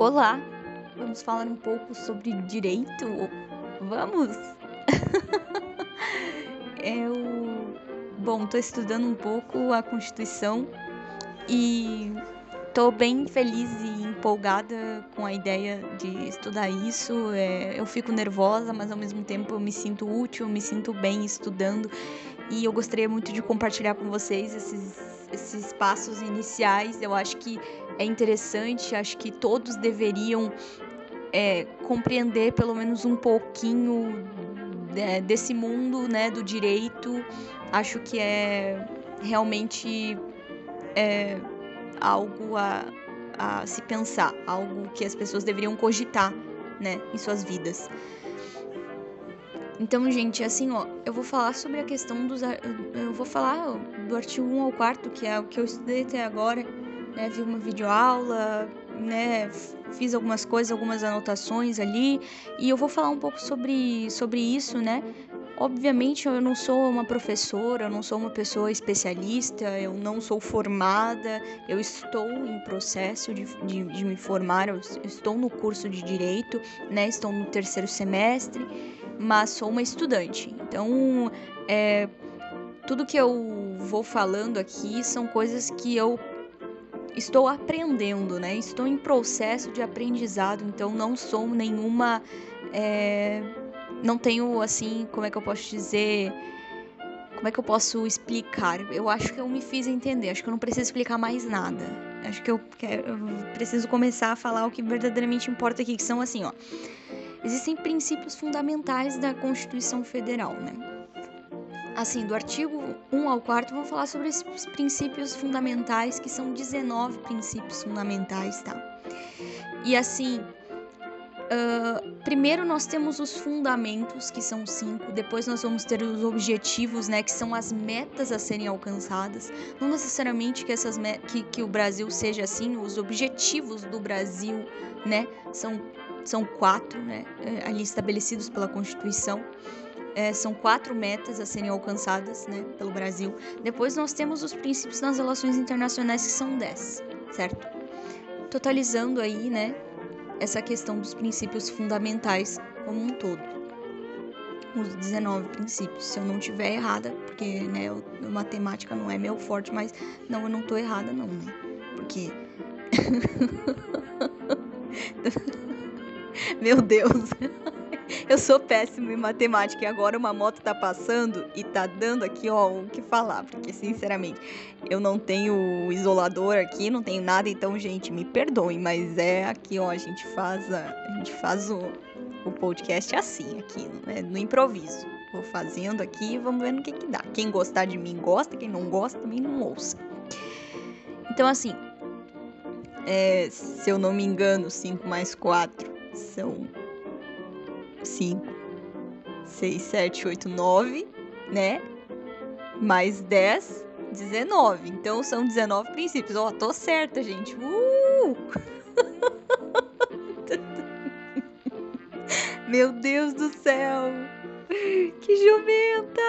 Olá, vamos falar um pouco sobre direito? Vamos! Eu, bom, tô estudando um pouco a Constituição e tô bem feliz e empolgada com a ideia de estudar isso. É, eu fico nervosa, mas ao mesmo tempo eu me sinto útil, me sinto bem estudando e eu gostaria muito de compartilhar com vocês esses, esses passos iniciais. Eu acho que é interessante, acho que todos deveriam é, compreender pelo menos um pouquinho é, desse mundo né, do direito. Acho que é realmente é, algo a, a se pensar, algo que as pessoas deveriam cogitar né, em suas vidas. Então, gente, assim, ó, eu vou falar sobre a questão dos. Eu vou falar do artigo 1 ao 4, que é o que eu estudei até agora, né? Vi uma videoaula, né? Fiz algumas coisas, algumas anotações ali, e eu vou falar um pouco sobre, sobre isso, né? Obviamente, eu não sou uma professora, eu não sou uma pessoa especialista, eu não sou formada, eu estou em processo de, de, de me formar, eu estou no curso de direito, né? Estou no terceiro semestre mas sou uma estudante. Então, é, tudo que eu vou falando aqui são coisas que eu estou aprendendo, né? Estou em processo de aprendizado, então não sou nenhuma. É, não tenho, assim, como é que eu posso dizer. Como é que eu posso explicar? Eu acho que eu me fiz entender, acho que eu não preciso explicar mais nada. Acho que eu, quero, eu preciso começar a falar o que verdadeiramente importa aqui, que são assim, ó existem princípios fundamentais da Constituição Federal, né? Assim, do artigo 1 ao 4, vou falar sobre esses princípios fundamentais, que são 19 princípios fundamentais, tá? E assim, uh, primeiro nós temos os fundamentos, que são cinco, depois nós vamos ter os objetivos, né, que são as metas a serem alcançadas. Não necessariamente que, essas que, que o Brasil seja assim, os objetivos do Brasil, né, são são quatro, né, é, ali estabelecidos pela Constituição. É, são quatro metas a serem alcançadas né, pelo Brasil. Depois nós temos os princípios nas relações internacionais, que são dez, certo? Totalizando aí, né, essa questão dos princípios fundamentais como um todo. Os 19 princípios, se eu não tiver errada, porque, né, eu, matemática não é meu forte, mas não, eu não tô errada não, né? Porque... Meu Deus. Eu sou péssimo em matemática e agora uma moto tá passando e tá dando aqui, ó, o que falar, porque sinceramente, eu não tenho isolador aqui, não tenho nada, então, gente, me perdoem, mas é aqui, ó, a gente faz a, a gente faz o, o podcast assim aqui, né, no improviso. Vou fazendo aqui e vamos ver no que que dá. Quem gostar de mim gosta, quem não gosta também não ouça. Então, assim, é, se eu não me engano, 5 mais 4 são 5, 6, 7, 8, 9, né? Mais 10, 19. Então são 19 princípios. Ó, oh, tô certa, gente. Uh! Meu Deus do céu! Que jumenta!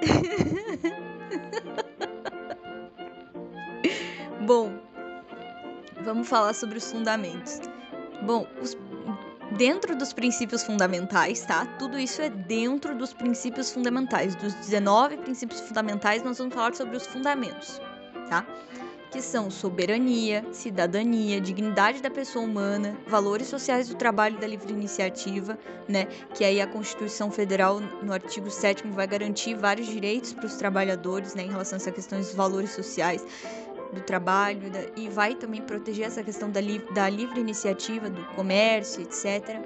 Bom, vamos falar sobre os fundamentos. Bom, os dentro dos princípios fundamentais, tá? Tudo isso é dentro dos princípios fundamentais. Dos 19 princípios fundamentais, nós vamos falar sobre os fundamentos, tá? Que são soberania, cidadania, dignidade da pessoa humana, valores sociais do trabalho e da livre iniciativa, né? Que aí a Constituição Federal, no artigo 7 vai garantir vários direitos para os trabalhadores, né? Em relação a essas questões dos valores sociais do trabalho da, e vai também proteger essa questão da, li, da livre iniciativa, do comércio, etc.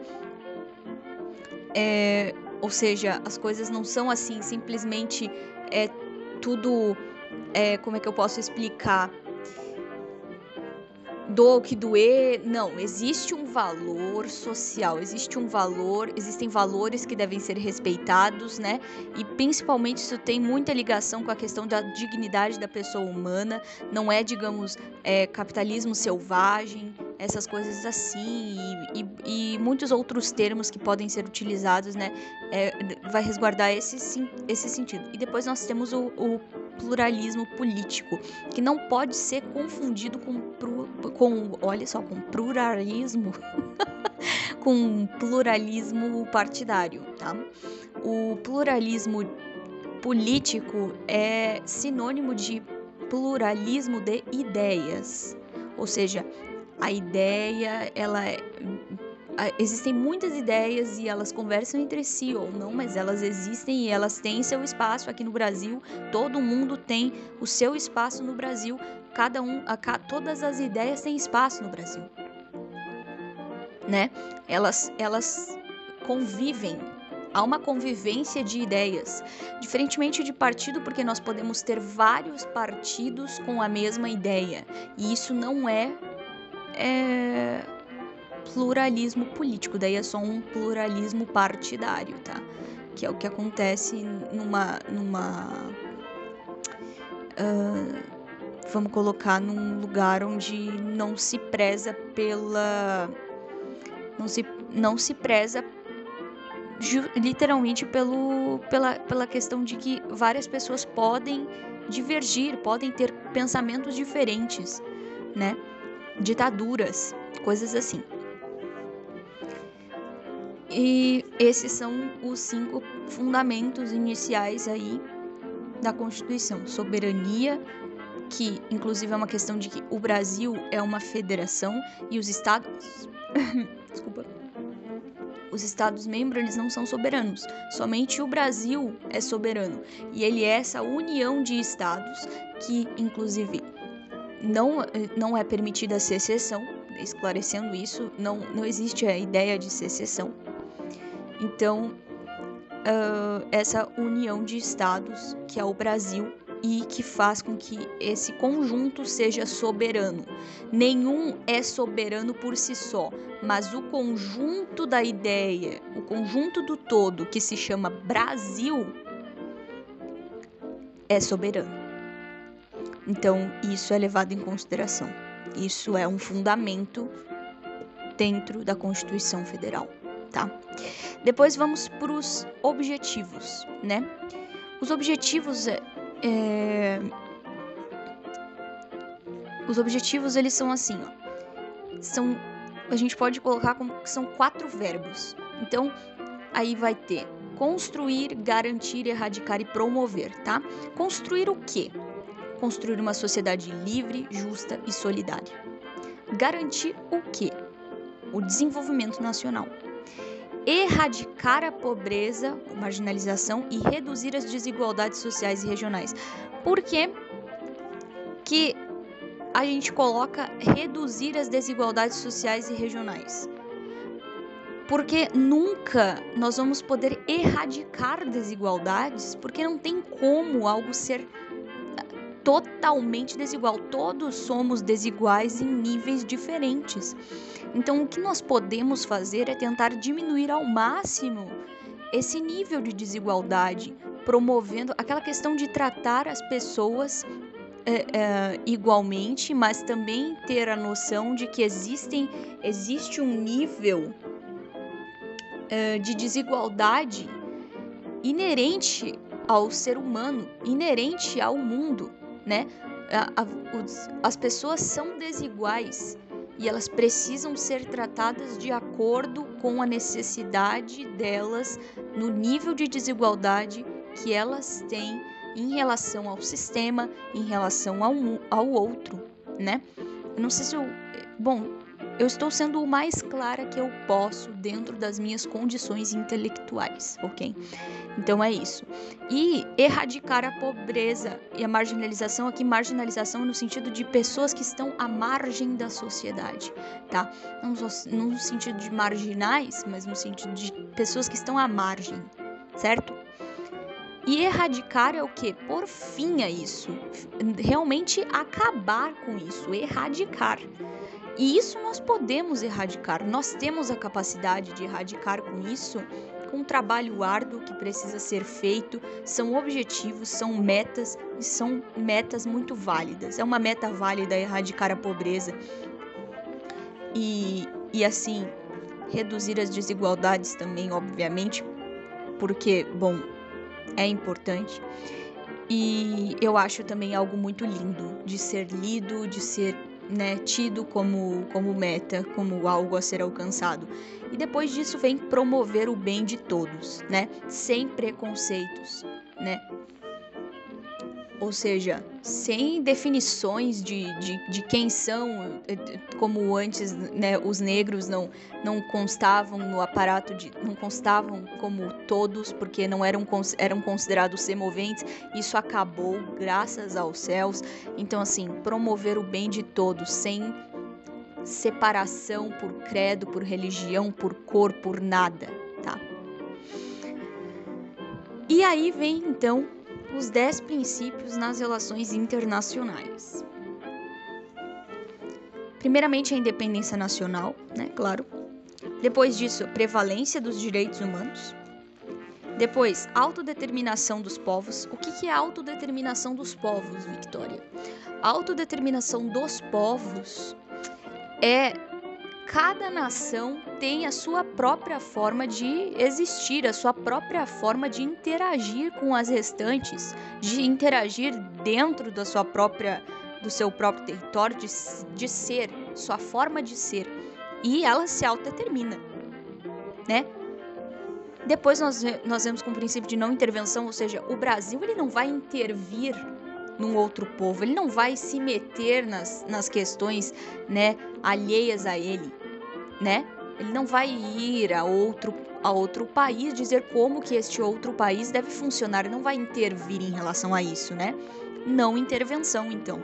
É, ou seja, as coisas não são assim, simplesmente é tudo. É, como é que eu posso explicar? Do que doer. Não, existe um valor social, existe um valor, existem valores que devem ser respeitados, né? E principalmente isso tem muita ligação com a questão da dignidade da pessoa humana. Não é, digamos, é, capitalismo selvagem, essas coisas assim e, e, e muitos outros termos que podem ser utilizados, né? É, vai resguardar esse, esse sentido. E depois nós temos o, o pluralismo político, que não pode ser confundido com, com olha só, com pluralismo, com pluralismo partidário, tá? O pluralismo político é sinônimo de pluralismo de ideias, ou seja, a ideia ela é existem muitas ideias e elas conversam entre si ou não, mas elas existem e elas têm seu espaço aqui no Brasil. Todo mundo tem o seu espaço no Brasil. Cada um, a, todas as ideias têm espaço no Brasil, né? Elas, elas convivem. Há uma convivência de ideias, diferentemente de partido, porque nós podemos ter vários partidos com a mesma ideia, e isso não é, é pluralismo político, daí é só um pluralismo partidário, tá? Que é o que acontece numa. numa uh, vamos colocar num lugar onde não se preza pela. Não se, não se preza literalmente pelo, pela, pela questão de que várias pessoas podem divergir, podem ter pensamentos diferentes, né? Ditaduras, coisas assim. E esses são os cinco fundamentos iniciais aí da Constituição: soberania, que inclusive é uma questão de que o Brasil é uma federação e os estados, desculpa, os estados membros eles não são soberanos. Somente o Brasil é soberano e ele é essa união de estados que inclusive não, não é permitida a secessão, esclarecendo isso, não, não existe a ideia de secessão. Então, uh, essa união de estados, que é o Brasil, e que faz com que esse conjunto seja soberano. Nenhum é soberano por si só, mas o conjunto da ideia, o conjunto do todo, que se chama Brasil, é soberano. Então, isso é levado em consideração. Isso é um fundamento dentro da Constituição Federal tá? Depois vamos para os objetivos, né? Os objetivos é, é, os objetivos eles são assim, ó. São a gente pode colocar como são quatro verbos. Então, aí vai ter construir, garantir, erradicar e promover, tá? Construir o quê? Construir uma sociedade livre, justa e solidária. Garantir o quê? O desenvolvimento nacional erradicar a pobreza, marginalização e reduzir as desigualdades sociais e regionais. Por que, que a gente coloca reduzir as desigualdades sociais e regionais? Porque nunca nós vamos poder erradicar desigualdades, porque não tem como algo ser totalmente desigual. Todos somos desiguais em níveis diferentes. Então, o que nós podemos fazer é tentar diminuir ao máximo esse nível de desigualdade, promovendo aquela questão de tratar as pessoas é, é, igualmente, mas também ter a noção de que existem, existe um nível é, de desigualdade inerente ao ser humano, inerente ao mundo né? A, a, os, as pessoas são desiguais e elas precisam ser tratadas de acordo com a necessidade delas no nível de desigualdade que elas têm em relação ao sistema, em relação ao, ao outro, né? Eu não sei se eu. Bom, eu estou sendo o mais clara que eu posso dentro das minhas condições intelectuais, ok? Então é isso. E erradicar a pobreza e a marginalização, aqui marginalização no sentido de pessoas que estão à margem da sociedade, tá? Não, só, no sentido de marginais, mas no sentido de pessoas que estão à margem, certo? E erradicar é o que? Por fim a isso. Realmente acabar com isso, erradicar. E isso nós podemos erradicar, nós temos a capacidade de erradicar com isso, com um trabalho árduo que precisa ser feito, são objetivos, são metas e são metas muito válidas. É uma meta válida erradicar a pobreza. e, e assim reduzir as desigualdades também, obviamente, porque, bom, é importante. E eu acho também algo muito lindo de ser lido, de ser né, tido como, como meta, como algo a ser alcançado. E depois disso vem promover o bem de todos, né? Sem preconceitos, né? Ou seja, sem definições de, de, de, quem são, eh, como antes né, os negros não, não constavam no aparato, de, não constavam como todos, porque não eram, eram considerados semoventes, isso acabou graças aos céus. Então, assim, promover o bem de todos, sem separação por credo, por religião, por cor, por nada, tá? E aí vem então os 10 princípios nas relações internacionais. Primeiramente, a independência nacional, né? Claro. Depois disso, prevalência dos direitos humanos. Depois, autodeterminação dos povos. O que é autodeterminação dos povos, Victoria? Autodeterminação dos povos é cada nação tem a sua própria forma de existir, a sua própria forma de interagir com as restantes, de interagir dentro da sua própria do seu próprio território, de, de ser, sua forma de ser. E ela se autodetermina, né? Depois nós, nós vemos com o princípio de não intervenção, ou seja, o Brasil ele não vai intervir num outro povo, ele não vai se meter nas, nas questões né, alheias a ele né? Ele não vai ir a outro a outro país dizer como que este outro país deve funcionar, ele não vai intervir em relação a isso, né? Não intervenção, então.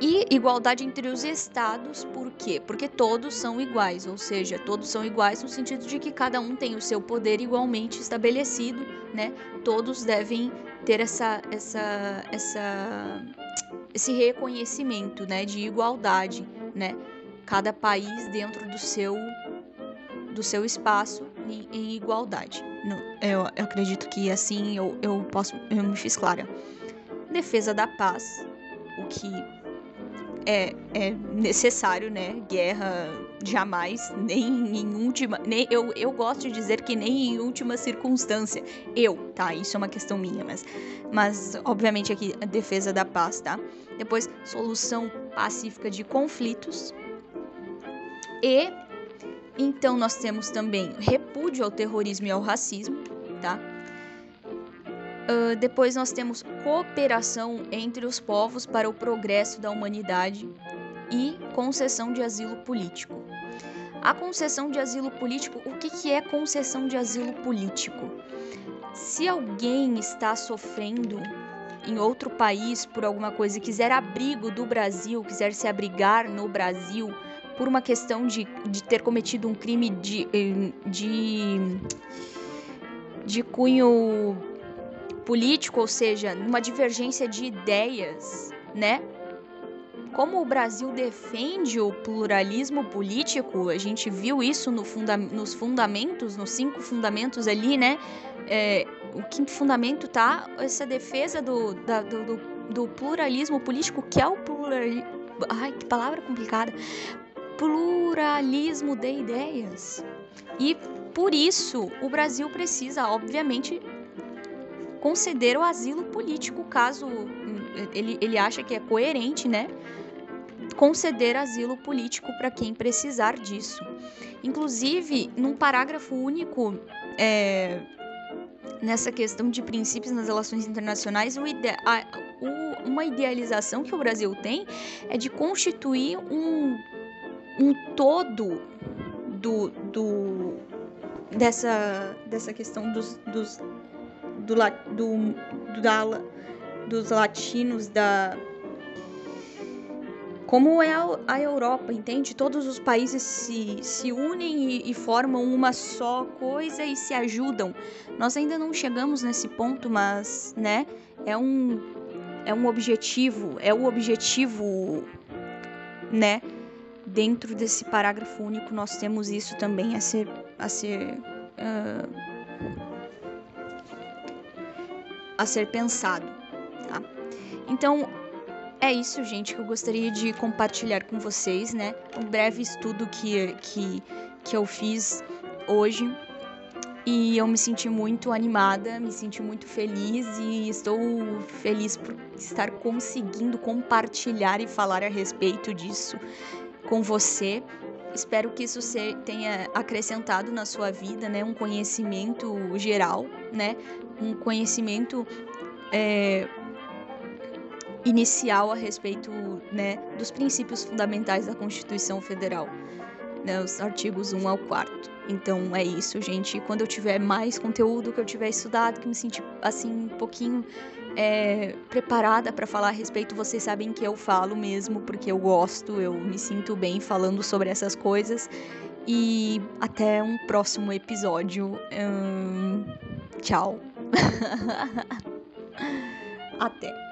E igualdade entre os estados, por quê? Porque todos são iguais, ou seja, todos são iguais no sentido de que cada um tem o seu poder igualmente estabelecido, né? Todos devem ter essa, essa, essa, esse reconhecimento, né, de igualdade, né? Cada país dentro do seu do seu espaço em, em igualdade. Não, eu, eu, acredito que assim eu, eu posso eu me fiz clara. Defesa da paz, o que é, é necessário, né? Guerra jamais, nem em última, nem eu, eu gosto de dizer que nem em última circunstância. Eu, tá? Isso é uma questão minha, mas, mas obviamente aqui a defesa da paz, tá? Depois solução pacífica de conflitos, e então nós temos também repúdio ao terrorismo e ao racismo, tá? Uh, depois nós temos cooperação entre os povos para o progresso da humanidade e concessão de asilo político. A concessão de asilo político, o que, que é concessão de asilo político? Se alguém está sofrendo em outro país por alguma coisa e quiser abrigo do Brasil, quiser se abrigar no Brasil, por uma questão de, de ter cometido um crime de, eh, de, de cunho político, ou seja, numa divergência de ideias, né? Como o Brasil defende o pluralismo político, a gente viu isso no funda nos fundamentos, nos cinco fundamentos ali, né? É, o quinto fundamento tá essa defesa do, da, do, do, pluralismo político, que é o pluralismo. Ai, que palavra complicada pluralismo de ideias. E por isso o Brasil precisa, obviamente, conceder o asilo político, caso ele, ele acha que é coerente, né? Conceder asilo político para quem precisar disso. Inclusive, num parágrafo único, é, nessa questão de princípios nas relações internacionais, ide a, o, uma idealização que o Brasil tem é de constituir um um todo do, do dessa, dessa questão dos, dos do, do, do da, dos latinos da como é a Europa, entende? Todos os países se, se unem e, e, formam uma só coisa e se ajudam. Nós ainda não chegamos nesse ponto, mas, né, é um, é um objetivo, é o objetivo, né, dentro desse parágrafo único nós temos isso também a ser a ser uh, a ser pensado tá? então é isso, gente, que eu gostaria de compartilhar com vocês, né? Um breve estudo que, que, que eu fiz hoje. E eu me senti muito animada, me senti muito feliz e estou feliz por estar conseguindo compartilhar e falar a respeito disso com você. Espero que isso tenha acrescentado na sua vida, né, um conhecimento geral, né, um conhecimento é, inicial a respeito, né, dos princípios fundamentais da Constituição Federal, né, os artigos 1 ao 4. Então é isso, gente. Quando eu tiver mais conteúdo, que eu tiver estudado, que me sentir assim um pouquinho é, preparada para falar a respeito, vocês sabem que eu falo mesmo, porque eu gosto, eu me sinto bem falando sobre essas coisas. E até um próximo episódio. Hum, tchau. até.